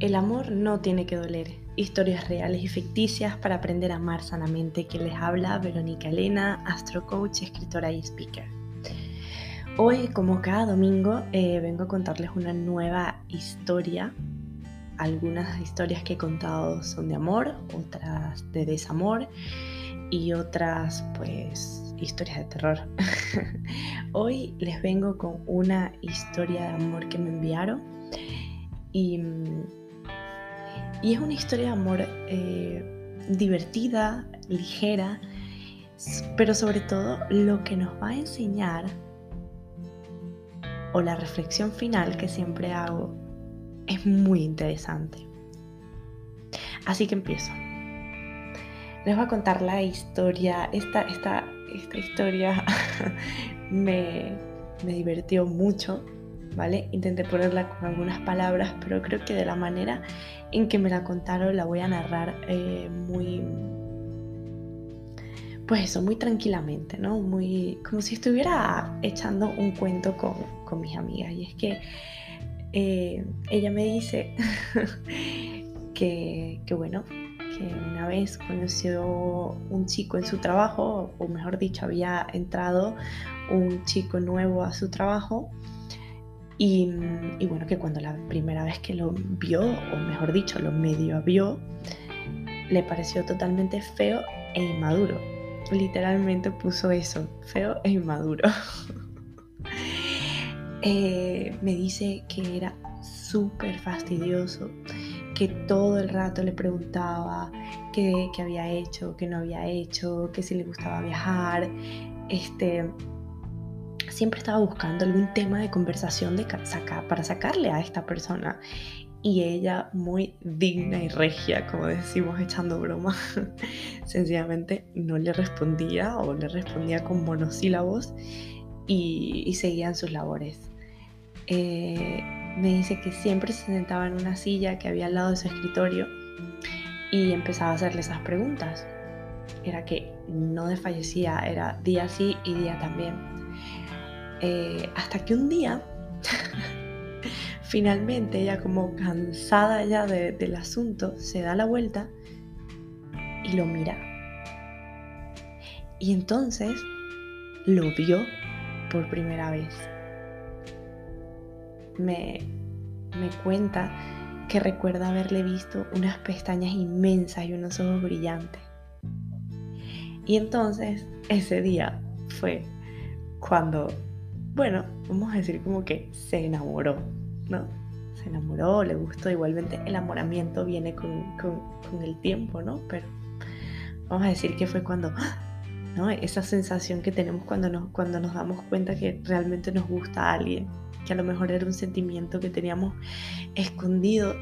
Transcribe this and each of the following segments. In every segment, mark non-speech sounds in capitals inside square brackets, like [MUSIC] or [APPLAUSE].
El amor no tiene que doler. Historias reales y ficticias para aprender a amar sanamente. Que les habla Verónica Elena, astrocoach, escritora y speaker. Hoy, como cada domingo, eh, vengo a contarles una nueva historia. Algunas historias que he contado son de amor, otras de desamor y otras, pues, historias de terror. [LAUGHS] Hoy les vengo con una historia de amor que me enviaron y mm, y es una historia de amor eh, divertida, ligera, pero sobre todo lo que nos va a enseñar, o la reflexión final que siempre hago, es muy interesante. Así que empiezo. Les voy a contar la historia. Esta, esta, esta historia [LAUGHS] me, me divirtió mucho ¿vale? Intenté ponerla con algunas palabras, pero creo que de la manera en que me la contaron la voy a narrar eh, muy, pues eso, muy tranquilamente, ¿no? Muy, como si estuviera echando un cuento con, mis amigas. Y es que eh, ella me dice [LAUGHS] que, bueno, que una vez conoció un chico en su trabajo, o mejor dicho, había entrado un chico nuevo a su trabajo y, bueno, que cuando la primera vez que lo vio, o mejor dicho, lo medio vio, le pareció totalmente feo e inmaduro. Literalmente puso eso, feo e inmaduro. [LAUGHS] Eh, me dice que era súper fastidioso, que todo el rato le preguntaba qué, había hecho, qué no había hecho, que si le gustaba viajar, este, siempre estaba buscando algún tema de conversación de para sacarle a esta persona. Y ella, muy digna y regia, como decimos echando broma, [LAUGHS] sencillamente no le respondía o le respondía con monosílabos y, y seguían sus labores. Eh, me dice que siempre se sentaba en una silla que había al lado de su escritorio y empezaba a hacerle esas preguntas. Era que no desfallecía, era día sí y día también eh, hasta que un día, [LAUGHS] finalmente ella como cansada ya del asunto, se da la vuelta y lo mira. Y entonces lo vio por primera vez. Me, me cuenta que recuerda haberle visto unas pestañas inmensas y unos ojos brillantes. Y entonces ese día fue cuando bueno, vamos a decir como que se enamoró, ¿no? Se enamoró, le gustó, igualmente el enamoramiento viene con, el tiempo, ¿no? Pero vamos a decir que fue cuando, [GASPS] ¿no? Esa sensación que tenemos cuando nos, cuando nos damos cuenta que realmente nos gusta a alguien, que a lo mejor era un sentimiento que teníamos escondido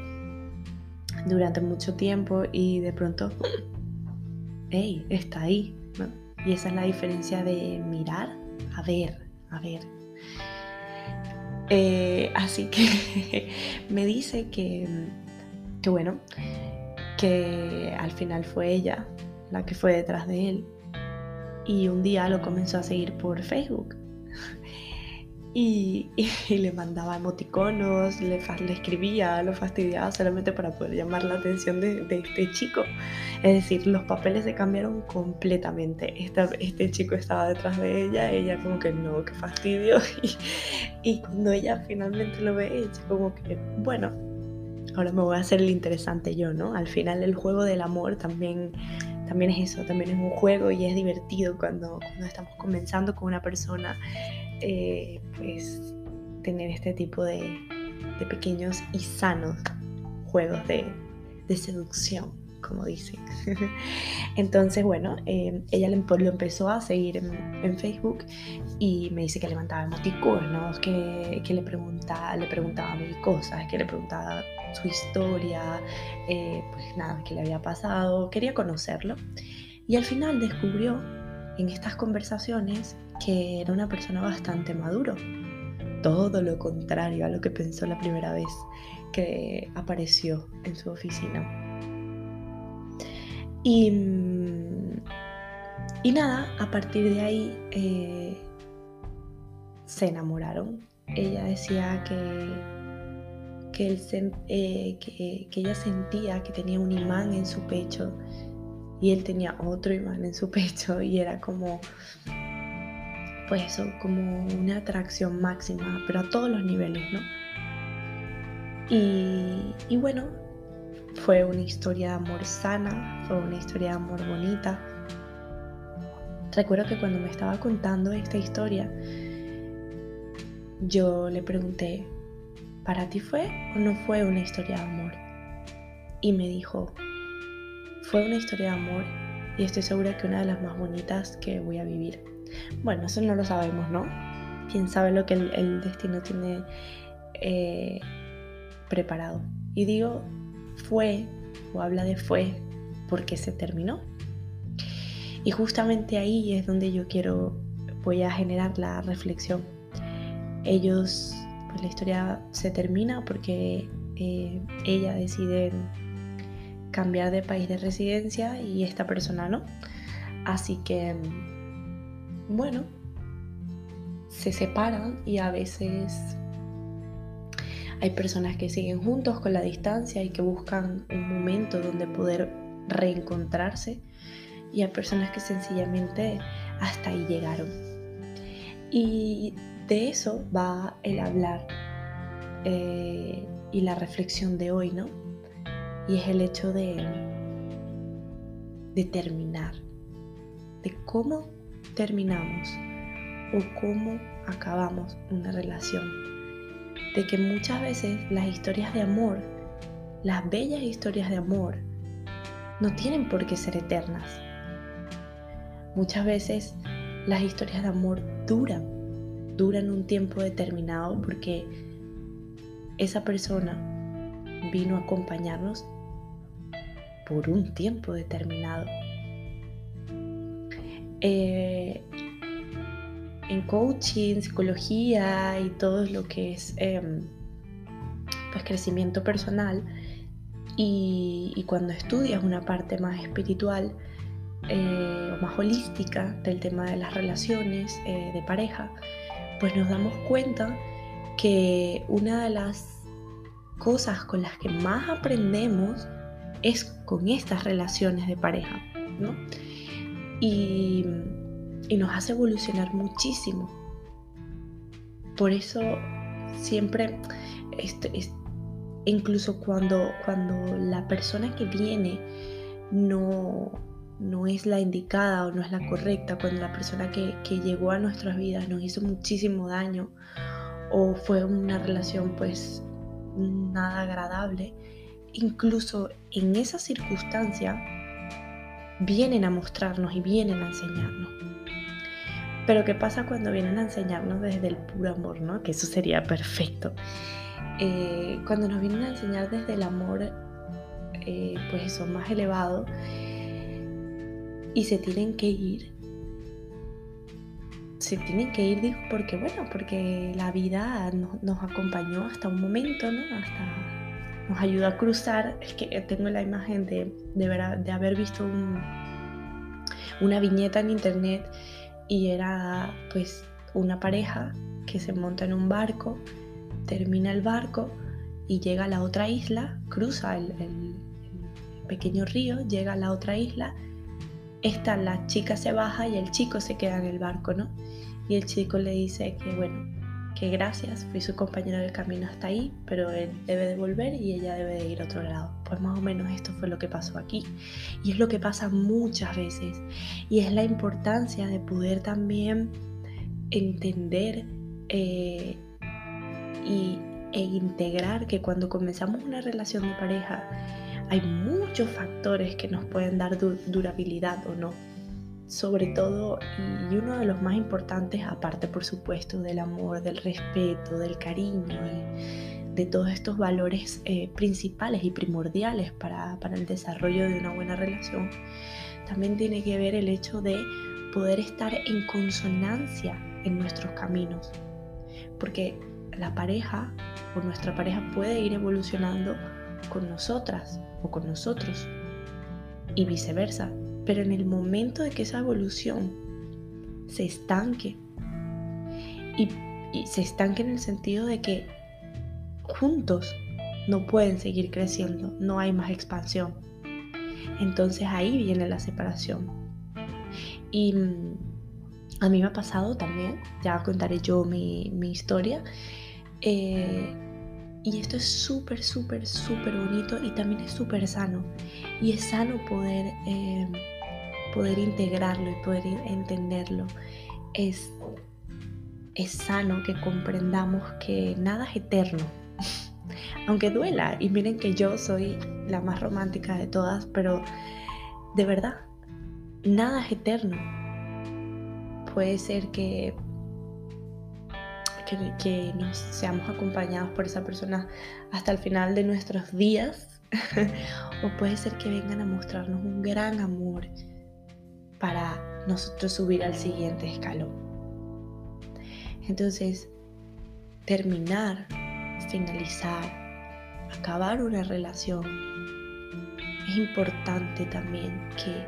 durante mucho tiempo y de pronto, [GASPS] hey, está ahí, ¿no? Y esa es la diferencia de mirar a ver, a ver, eh, así que [LAUGHS] me dice que, que, bueno, que al final fue ella la que fue detrás de él. Y un día lo comenzó a seguir por Facebook. [LAUGHS] [LAUGHS] Y, le mandaba emoticonos, le, le, escribía, lo fastidiaba solamente para poder llamar la atención de, este chico. Es decir, los papeles se cambiaron completamente. este chico estaba detrás de ella, ella como que no, qué fastidio. [LAUGHS] Y, y cuando ella finalmente lo ve, ella como que, bueno, ahora me voy a hacer el interesante yo, ¿no? Al final el juego del amor también también es eso, también es un juego y es divertido cuando, cuando estamos comenzando con una persona eh, pues tener este tipo de, pequeños y sanos juegos de, seducción, como dicen. [LAUGHS] Entonces, bueno, eh, ella lo empezó a seguir en, Facebook y me dice que levantaba emoticonos, que, que le, preguntaba, le preguntaba mil cosas, que le preguntaba su historia, eh, pues nada, qué le había pasado, quería conocerlo. Y al final descubrió en estas conversaciones que era una persona bastante maduro. Todo lo contrario a lo que pensó la primera vez que apareció en su oficina. Y, mm, y nada, a partir de ahí se enamoraron. Ella decía eh, que, que ella sentía que tenía un imán en su pecho y él tenía otro imán en su pecho y era como, pues eso, como una atracción máxima, pero a todos los niveles, ¿no? Y, y bueno, fue una historia de amor sana, fue una historia de amor bonita. Recuerdo que cuando me estaba contando esta historia, yo le pregunté, ¿para ti fue o no fue una historia de amor? Y me dijo, fue una historia de amor y estoy segura que una de las más bonitas que voy a vivir. Bueno, eso no lo sabemos, ¿no? Quién sabe lo que el, destino tiene eh, preparado. Y digo fue o habla de fue porque se terminó. Y justamente ahí es donde yo quiero, voy a generar la reflexión. Ellos, pues la historia se termina porque eh, ella decide cambiar de país de residencia y esta persona no. Así que, bueno, se separan y a veces hay personas que siguen juntos con la distancia y que buscan un momento donde poder reencontrarse y hay personas que sencillamente hasta ahí llegaron. Y de eso va el hablar eh, y la reflexión de hoy, ¿no? Y es el hecho de, de terminar, de cómo terminamos o cómo acabamos una relación de que muchas veces las historias de amor, las bellas historias de amor, no tienen por qué ser eternas. Muchas veces las historias de amor duran, duran un tiempo determinado porque esa persona vino a acompañarnos por un tiempo determinado. Eh, en coaching, psicología y todo lo que es em, pues crecimiento personal y, cuando estudias una parte más espiritual eh, o más holística del tema de las relaciones eh, de pareja, pues nos damos cuenta que una de las cosas con las que más aprendemos es con estas relaciones de pareja, ¿no? Y nos hace evolucionar muchísimo. Por eso siempre, este, incluso cuando, cuando la persona que viene no, no es la indicada o no es la correcta, cuando la persona que, que llegó a nuestras vidas nos hizo muchísimo daño o fue una relación pues nada agradable, incluso en esa circunstancia vienen a mostrarnos y vienen a enseñarnos. Pero ¿qué pasa cuando vienen a enseñarnos desde el puro amor, ¿no? Que eso sería perfecto. Eh, cuando nos vienen a enseñar desde el amor, eh, pues eso, más elevado, y se tienen que ir. Se tienen que ir, digo, porque bueno, porque la vida nos, acompañó hasta un momento, ¿no? Hasta nos ayudó a cruzar. Es que tengo la imagen de, de, de haber visto una viñeta en internet y era pues una pareja que se monta en un barco, termina el barco y llega a la otra isla, cruza el, pequeño río, llega a la otra isla, esta la chica se baja y el chico se queda en el barco, ¿no? Y el chico le dice que bueno, que gracias, fui su compañero del camino hasta ahí, pero él debe de volver y ella debe de ir a otro lado. Pues más o menos esto fue lo que pasó aquí. Y es lo que pasa muchas veces. Y es la importancia de poder también entender eh, y, e integrar que cuando comenzamos una relación de pareja hay muchos factores que nos pueden dar durabilidad o no sobre todo, y uno de los más importantes, aparte por supuesto del amor, del respeto, del cariño y de todos estos valores eh, principales y primordiales para, para el desarrollo de una buena relación, también tiene que ver el hecho de poder estar en consonancia en nuestros caminos. Porque la pareja o nuestra pareja puede ir evolucionando con nosotras o con nosotros y viceversa pero en el momento de que esa evolución se estanque, y, se estanque en el sentido de que juntos no pueden seguir creciendo, no hay más expansión. Entonces ahí viene la separación. Y mm, a mí me ha pasado también, ya contaré yo mi, historia. Eh, y esto es súper, súper, súper bonito y también es súper sano. Y es sano poder, eh, poder integrarlo y poder entenderlo. Es, es sano que comprendamos que nada es eterno. [LAUGHS] Aunque duela, y miren que yo soy la más romántica de todas, pero de verdad, nada es eterno. Puede ser que que, nos seamos acompañados por esa persona hasta el final de nuestros días. [LAUGHS] o puede ser que vengan a mostrarnos un gran amor para nosotros subir al siguiente escalón. Entonces, terminar, finalizar, acabar una relación, es importante también que,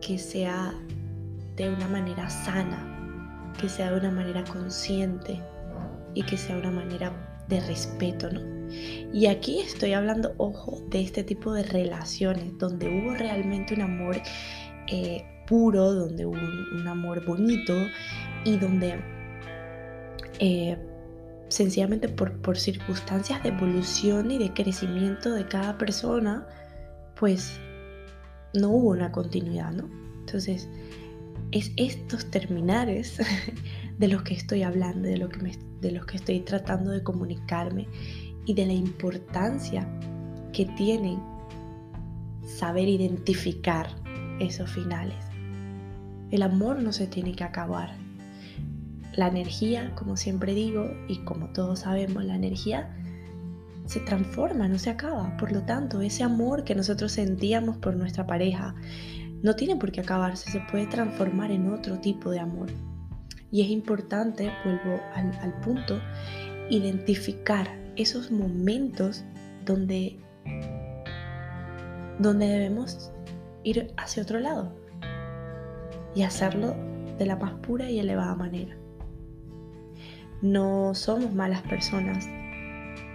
que sea de una manera sana, que sea de una manera consciente y que sea una manera de respeto, ¿no? Y aquí estoy hablando, ojo, de este tipo de relaciones donde hubo realmente un amor eh, puro, donde hubo un, amor bonito y donde eh, sencillamente por, circunstancias de evolución y de crecimiento de cada persona, pues no hubo una continuidad, ¿no? Entonces, es estos terminares [LAUGHS] de los que estoy hablando, de, lo que de los que estoy tratando de comunicarme y de la importancia que tienen saber identificar esos finales. El amor no se tiene que acabar. La energía, como siempre digo, y como todos sabemos, la energía se transforma, no se acaba. Por lo tanto, ese amor que nosotros sentíamos por nuestra pareja, no tiene por qué acabarse, se puede transformar en otro tipo de amor. Y es importante, vuelvo al, punto, identificar esos momentos donde, donde debemos ir hacia otro lado y hacerlo de la más pura y elevada manera. No somos malas personas,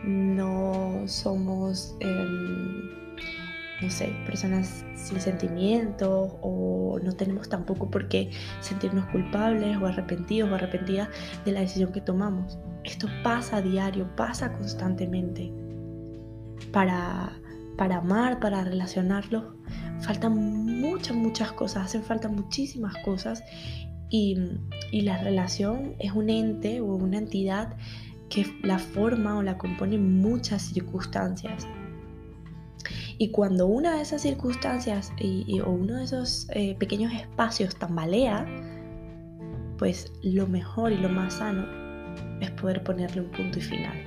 no somos... Em, no sé, personas sin sentimientos o no tenemos tampoco por qué sentirnos culpables o arrepentidos o arrepentidas de la decisión que tomamos. Esto pasa a diario, pasa constantemente. Para, para amar, para relacionarlos, faltan muchas, muchas cosas, hacen falta muchísimas cosas. Y, y la relación es un ente o una entidad que la forma o la compone muchas circunstancias. Y cuando una de esas circunstancias y, o uno de esos eh, pequeños espacios tambalea, pues lo mejor y lo más sano es poder ponerle un punto y final.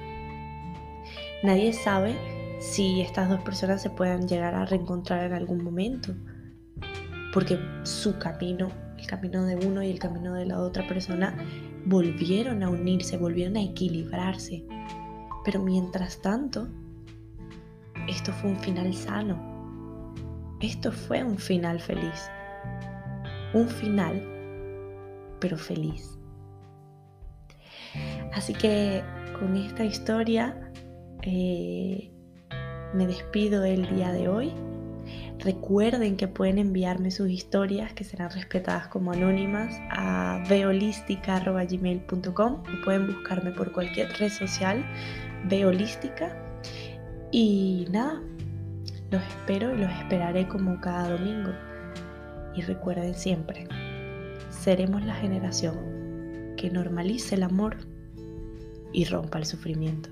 Nadie sabe si estas dos personas se puedan llegar a reencontrar en algún momento, porque su camino, el camino de uno y el camino de la otra persona, volvieron a unirse, volvieron a equilibrarse. Pero mientras tanto, esto fue un final sano. Esto fue un final feliz. Un final, pero feliz. Así que con esta historia eh, me despido el día de hoy. Recuerden que pueden enviarme sus historias que serán respetadas como anónimas a veolística.gmail.com o pueden buscarme por cualquier red social veolística y nada, los espero y los esperaré como cada domingo. Y recuerden siempre, seremos la generación que normalice el amor y rompa el sufrimiento.